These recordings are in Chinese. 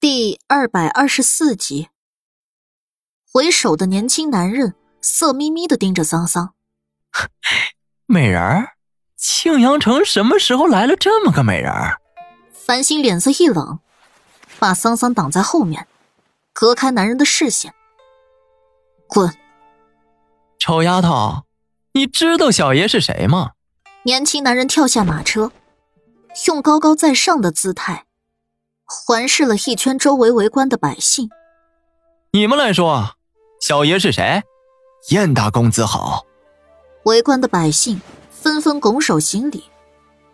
第二百二十四集，回首的年轻男人色眯眯的盯着桑桑。美人儿，庆阳城什么时候来了这么个美人儿？繁星脸色一冷，把桑桑挡在后面，隔开男人的视线。滚！臭丫头，你知道小爷是谁吗？年轻男人跳下马车，用高高在上的姿态。环视了一圈周围围观的百姓，你们来说，小爷是谁？燕大公子好。围观的百姓纷纷拱手行礼，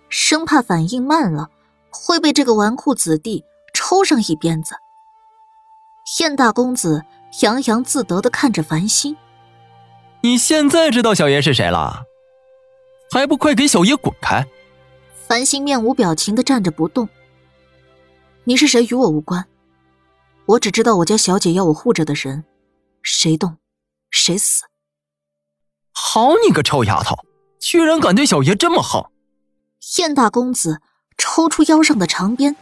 生怕反应慢了会被这个纨绔子弟抽上一鞭子。燕大公子洋洋自得的看着繁星：“你现在知道小爷是谁了？还不快给小爷滚开！”繁星面无表情的站着不动。你是谁与我无关，我只知道我家小姐要我护着的人，谁动，谁死。好你个臭丫头，居然敢对小爷这么横！燕大公子抽出腰上的长鞭，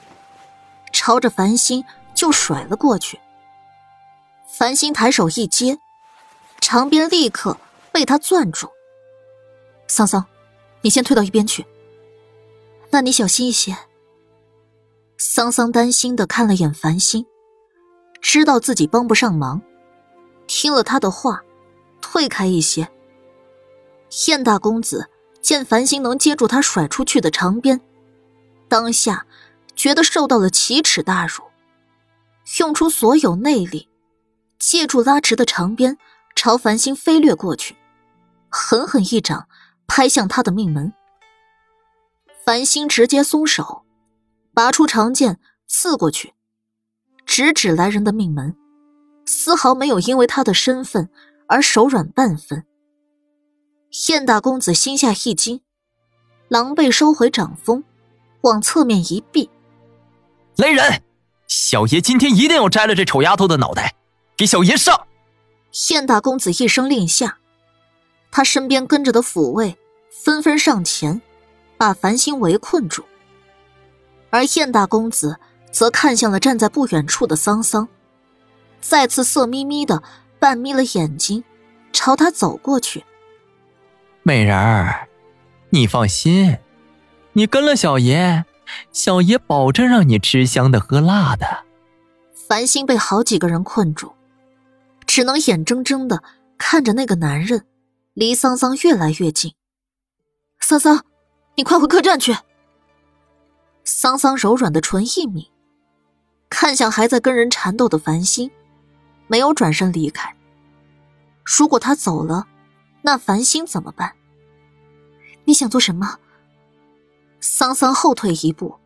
朝着繁星就甩了过去。繁星抬手一接，长鞭立刻被他攥住。桑桑，你先退到一边去。那你小心一些。桑桑担心的看了眼繁星，知道自己帮不上忙，听了他的话，退开一些。燕大公子见繁星能接住他甩出去的长鞭，当下觉得受到了奇耻大辱，用出所有内力，借助拉直的长鞭朝繁星飞掠过去，狠狠一掌拍向他的命门。繁星直接松手。拔出长剑刺过去，直指来人的命门，丝毫没有因为他的身份而手软半分。燕大公子心下一惊，狼狈收回掌风，往侧面一避：“来人，小爷今天一定要摘了这丑丫头的脑袋，给小爷上！”燕大公子一声令下，他身边跟着的府卫纷纷上前，把繁星围困住。而燕大公子则看向了站在不远处的桑桑，再次色眯眯的半眯了眼睛，朝他走过去。美人儿，你放心，你跟了小爷，小爷保证让你吃香的喝辣的。繁星被好几个人困住，只能眼睁睁的看着那个男人离桑桑越来越近。桑桑，你快回客栈去。桑桑柔软的唇一抿，看向还在跟人缠斗的繁星，没有转身离开。如果他走了，那繁星怎么办？你想做什么？桑桑后退一步，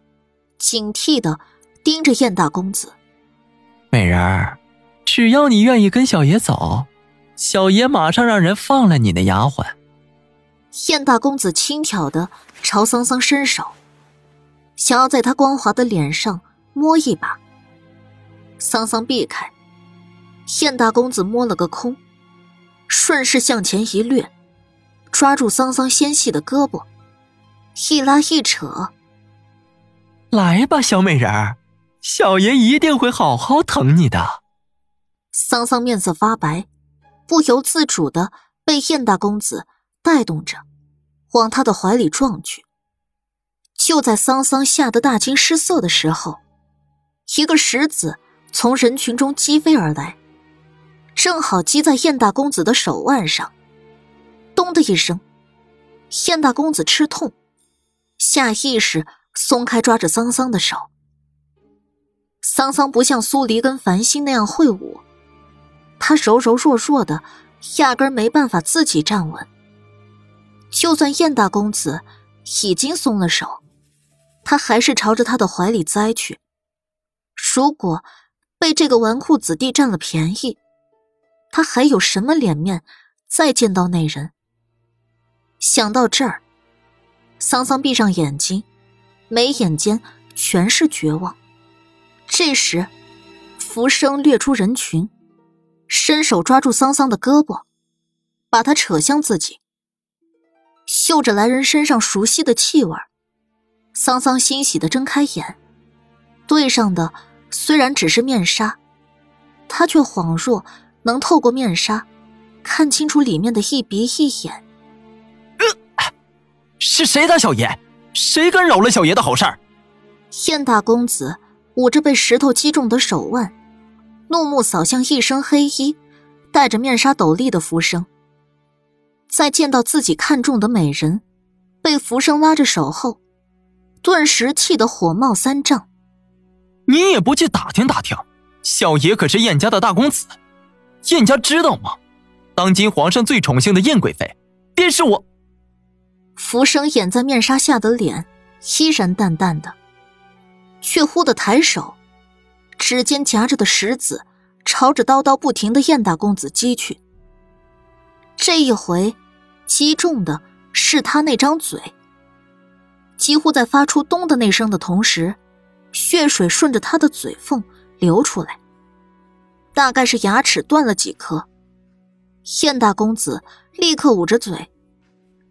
警惕的盯着燕大公子。美人儿，只要你愿意跟小爷走，小爷马上让人放了你那丫鬟。燕大公子轻佻的朝桑桑伸手。想要在他光滑的脸上摸一把，桑桑避开。燕大公子摸了个空，顺势向前一掠，抓住桑桑纤细的胳膊，一拉一扯。来吧，小美人儿，小爷一定会好好疼你的。桑桑面色发白，不由自主的被燕大公子带动着，往他的怀里撞去。就在桑桑吓得大惊失色的时候，一个石子从人群中击飞而来，正好击在燕大公子的手腕上。咚的一声，燕大公子吃痛，下意识松开抓着桑桑的手。桑桑不像苏黎跟繁星那样会武，他柔柔弱弱的，压根没办法自己站稳。就算燕大公子已经松了手。他还是朝着他的怀里栽去。如果被这个纨绔子弟占了便宜，他还有什么脸面再见到那人？想到这儿，桑桑闭上眼睛，眉眼间全是绝望。这时，浮生掠出人群，伸手抓住桑桑的胳膊，把他扯向自己，嗅着来人身上熟悉的气味桑桑欣喜的睁开眼，对上的虽然只是面纱，他却恍若能透过面纱看清楚里面的一鼻一眼。呃，是谁打小爷？谁干扰了小爷的好事儿？燕大公子捂着被石头击中的手腕，怒目扫向一身黑衣、戴着面纱斗笠的浮生。在见到自己看中的美人被浮生拉着手后，顿时气得火冒三丈。你也不去打听打听，小爷可是燕家的大公子，燕家知道吗？当今皇上最宠幸的燕贵妃，便是我。浮生掩在面纱下的脸依然淡淡的，却忽的抬手，指尖夹着的石子朝着叨叨不停的燕大公子击去。这一回，击中的是他那张嘴。几乎在发出“咚”的那声的同时，血水顺着他的嘴缝流出来，大概是牙齿断了几颗。燕大公子立刻捂着嘴，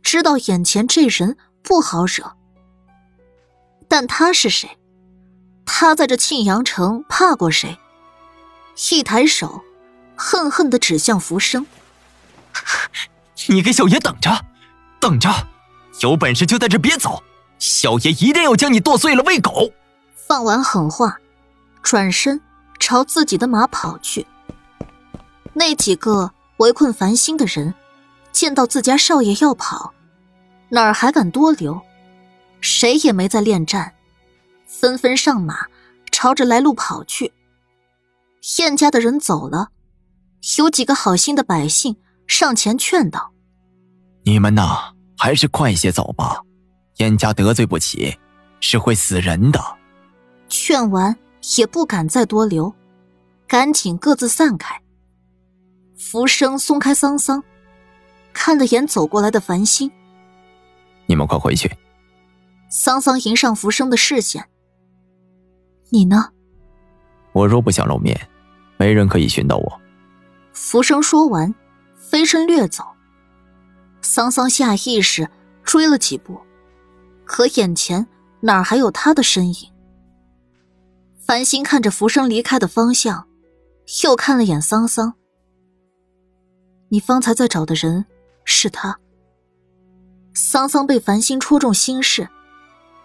知道眼前这人不好惹。但他是谁？他在这沁阳城怕过谁？一抬手，恨恨的指向浮生。你给小爷等着，等着！有本事就在这别走，小爷一定要将你剁碎了喂狗！放完狠话，转身朝自己的马跑去。那几个围困繁星的人，见到自家少爷要跑，哪儿还敢多留？谁也没再恋战，纷纷上马，朝着来路跑去。燕家的人走了，有几个好心的百姓。上前劝道：“你们呐，还是快些走吧，燕家得罪不起，是会死人的。”劝完也不敢再多留，赶紧各自散开。浮生松开桑桑，看了眼走过来的繁星：“你们快回去。”桑桑迎上浮生的视线：“你呢？”“我若不想露面，没人可以寻到我。”浮生说完。飞身掠走，桑桑下意识追了几步，可眼前哪还有他的身影？繁星看着浮生离开的方向，又看了眼桑桑。你方才在找的人是他。桑桑被繁星戳中心事，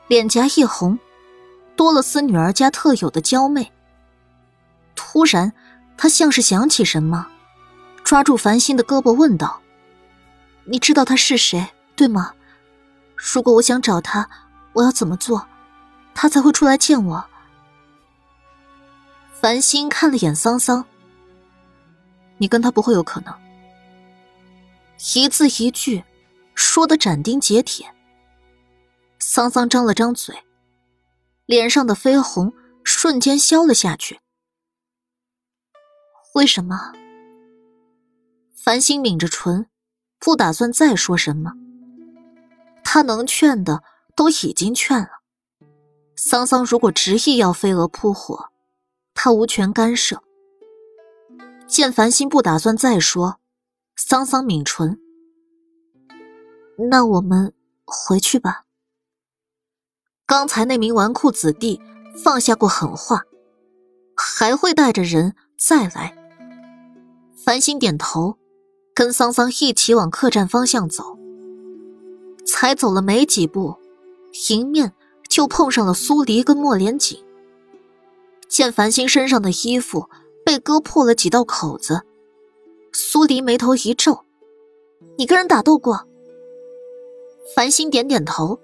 脸颊一红，多了丝女儿家特有的娇媚。突然，他像是想起什么。抓住繁星的胳膊，问道：“你知道他是谁，对吗？如果我想找他，我要怎么做，他才会出来见我？”繁星看了眼桑桑：“你跟他不会有可能。”一字一句，说的斩钉截铁。桑桑张了张嘴，脸上的绯红瞬间消了下去。为什么？繁星抿着唇，不打算再说什么。他能劝的都已经劝了。桑桑如果执意要飞蛾扑火，他无权干涉。见繁星不打算再说，桑桑抿唇：“那我们回去吧。”刚才那名纨绔子弟放下过狠话，还会带着人再来。繁星点头。跟桑桑一起往客栈方向走，才走了没几步，迎面就碰上了苏黎跟莫连锦。见繁星身上的衣服被割破了几道口子，苏黎眉头一皱：“你跟人打斗过？”繁星点点头，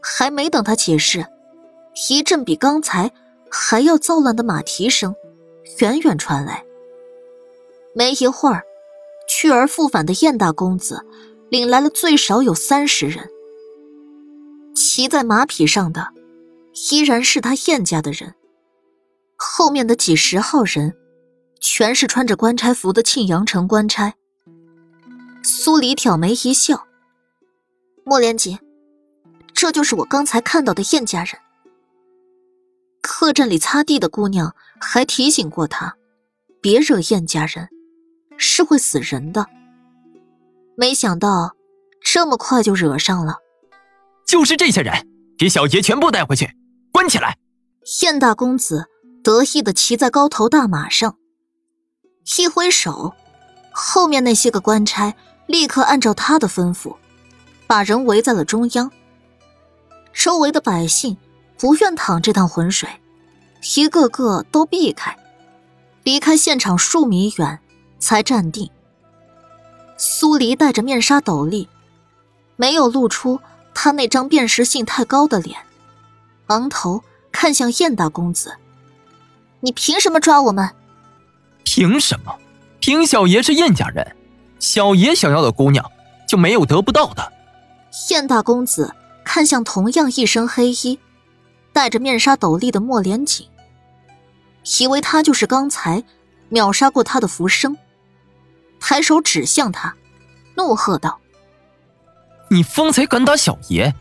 还没等他解释，一阵比刚才还要躁乱的马蹄声远远传来。没一会儿。去而复返的燕大公子，领来了最少有三十人。骑在马匹上的，依然是他燕家的人。后面的几十号人，全是穿着官差服的庆阳城官差。苏黎挑眉一笑：“莫连锦，这就是我刚才看到的燕家人。”客栈里擦地的姑娘还提醒过他，别惹燕家人。是会死人的，没想到这么快就惹上了。就是这些人，给小爷全部带回去，关起来。燕大公子得意的骑在高头大马上，一挥手，后面那些个官差立刻按照他的吩咐，把人围在了中央。周围的百姓不愿淌这趟浑水，一个个都避开，离开现场数米远，才站定。苏黎戴着面纱斗笠，没有露出他那张辨识性太高的脸，昂头看向燕大公子。你凭什么抓我们？凭什么？凭小爷是燕家人，小爷想要的姑娘就没有得不到的。燕大公子看向同样一身黑衣、戴着面纱斗笠的莫连锦，以为他就是刚才秒杀过他的浮生，抬手指向他，怒喝道：“你方才敢打小爷，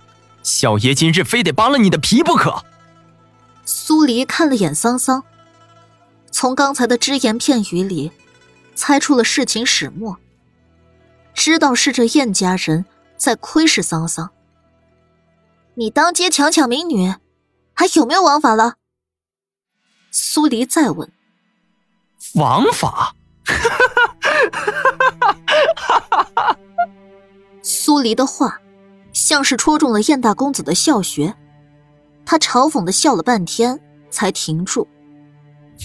小爷今日非得扒了你的皮不可！”苏黎看了眼桑桑。从刚才的只言片语里，猜出了事情始末。知道是这燕家人在窥视桑桑。你当街强抢民女，还有没有王法了？苏黎再问。王法？苏黎的话，像是戳中了燕大公子的笑穴，他嘲讽的笑了半天，才停住。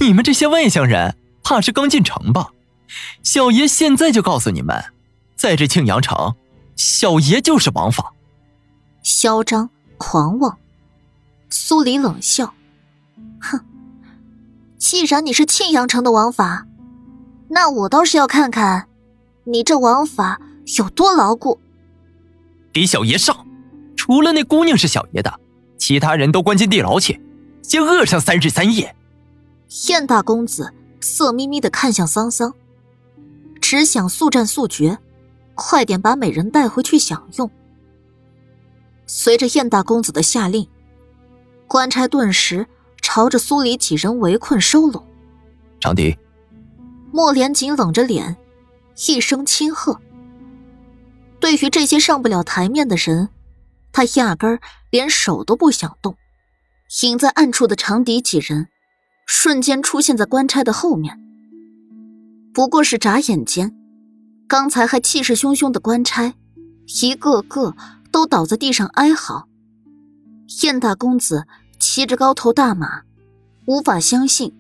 你们这些外乡人，怕是刚进城吧？小爷现在就告诉你们，在这庆阳城，小爷就是王法。嚣张狂妄，苏黎冷笑：“哼，既然你是庆阳城的王法，那我倒是要看看，你这王法有多牢固。”给小爷上！除了那姑娘是小爷的，其他人都关进地牢去，先饿上三日三夜。燕大公子色眯眯的看向桑桑，只想速战速决，快点把美人带回去享用。随着燕大公子的下令，官差顿时朝着苏黎几人围困收拢。长笛。莫连锦冷着脸，一声轻喝。对于这些上不了台面的人，他压根儿连手都不想动。隐在暗处的长笛几人。瞬间出现在官差的后面。不过是眨眼间，刚才还气势汹汹的官差，一个个都倒在地上哀嚎。燕大公子骑着高头大马，无法相信，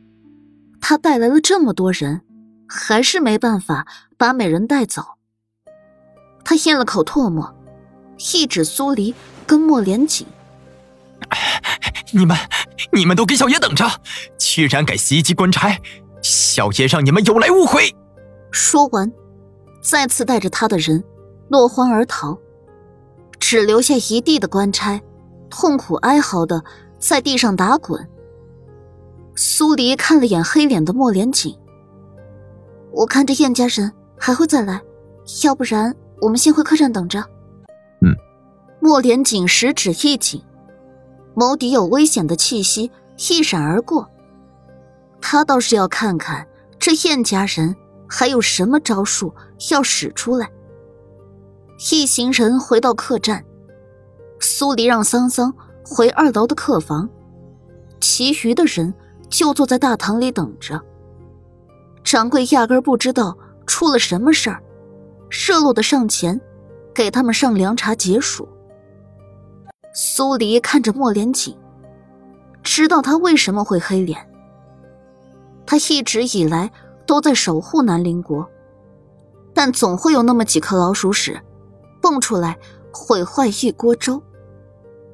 他带来了这么多人，还是没办法把美人带走。他咽了口唾沫，一指苏黎跟莫连锦：“你们，你们都给小爷等着！”居然敢袭击官差，小爷让你们有来无回！说完，再次带着他的人落荒而逃，只留下一地的官差，痛苦哀嚎的在地上打滚。苏黎看了眼黑脸的莫连锦，我看这燕家人还会再来，要不然我们先回客栈等着。嗯。莫连锦食指一紧，眸底有危险的气息一闪而过。他倒是要看看这燕家人还有什么招数要使出来。一行人回到客栈，苏黎让桑桑回二楼的客房，其余的人就坐在大堂里等着。掌柜压根不知道出了什么事儿，热络的上前给他们上凉茶解暑。苏黎看着莫连锦，知道他为什么会黑脸。他一直以来都在守护南陵国，但总会有那么几颗老鼠屎蹦出来毁坏一锅粥。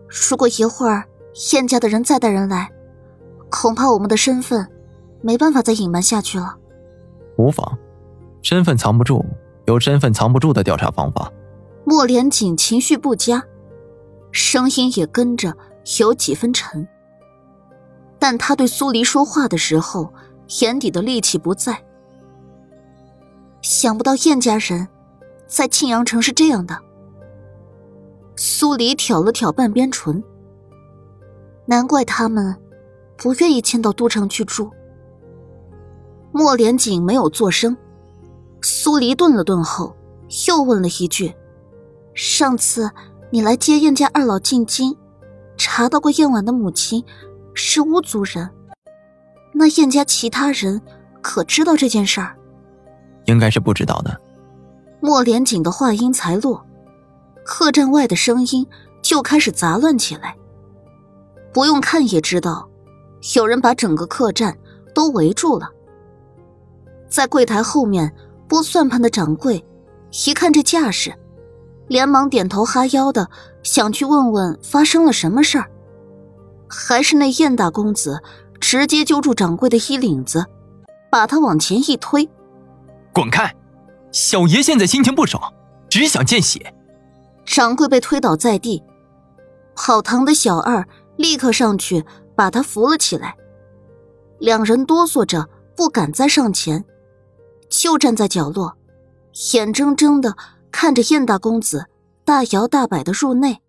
如果一会儿燕家的人再带人来，恐怕我们的身份没办法再隐瞒下去了。无妨，身份藏不住，有身份藏不住的调查方法。莫连锦情绪不佳，声音也跟着有几分沉。但他对苏黎说话的时候。眼底的戾气不在，想不到燕家人在庆阳城是这样的。苏黎挑了挑半边唇，难怪他们不愿意迁到都城去住。莫连锦没有作声，苏黎顿了顿后，又问了一句：“上次你来接燕家二老进京，查到过燕婉的母亲是巫族人。”那燕家其他人可知道这件事儿？应该是不知道的。莫连锦的话音才落，客栈外的声音就开始杂乱起来。不用看也知道，有人把整个客栈都围住了。在柜台后面拨算盘的掌柜，一看这架势，连忙点头哈腰的想去问问发生了什么事儿。还是那燕大公子直接揪住掌柜的衣领子，把他往前一推：“滚开！小爷现在心情不爽，只想见血。”掌柜被推倒在地，跑堂的小二立刻上去把他扶了起来。两人哆嗦着不敢再上前。就站在角落，眼睁睁的看着燕大公子大摇大摆的入内。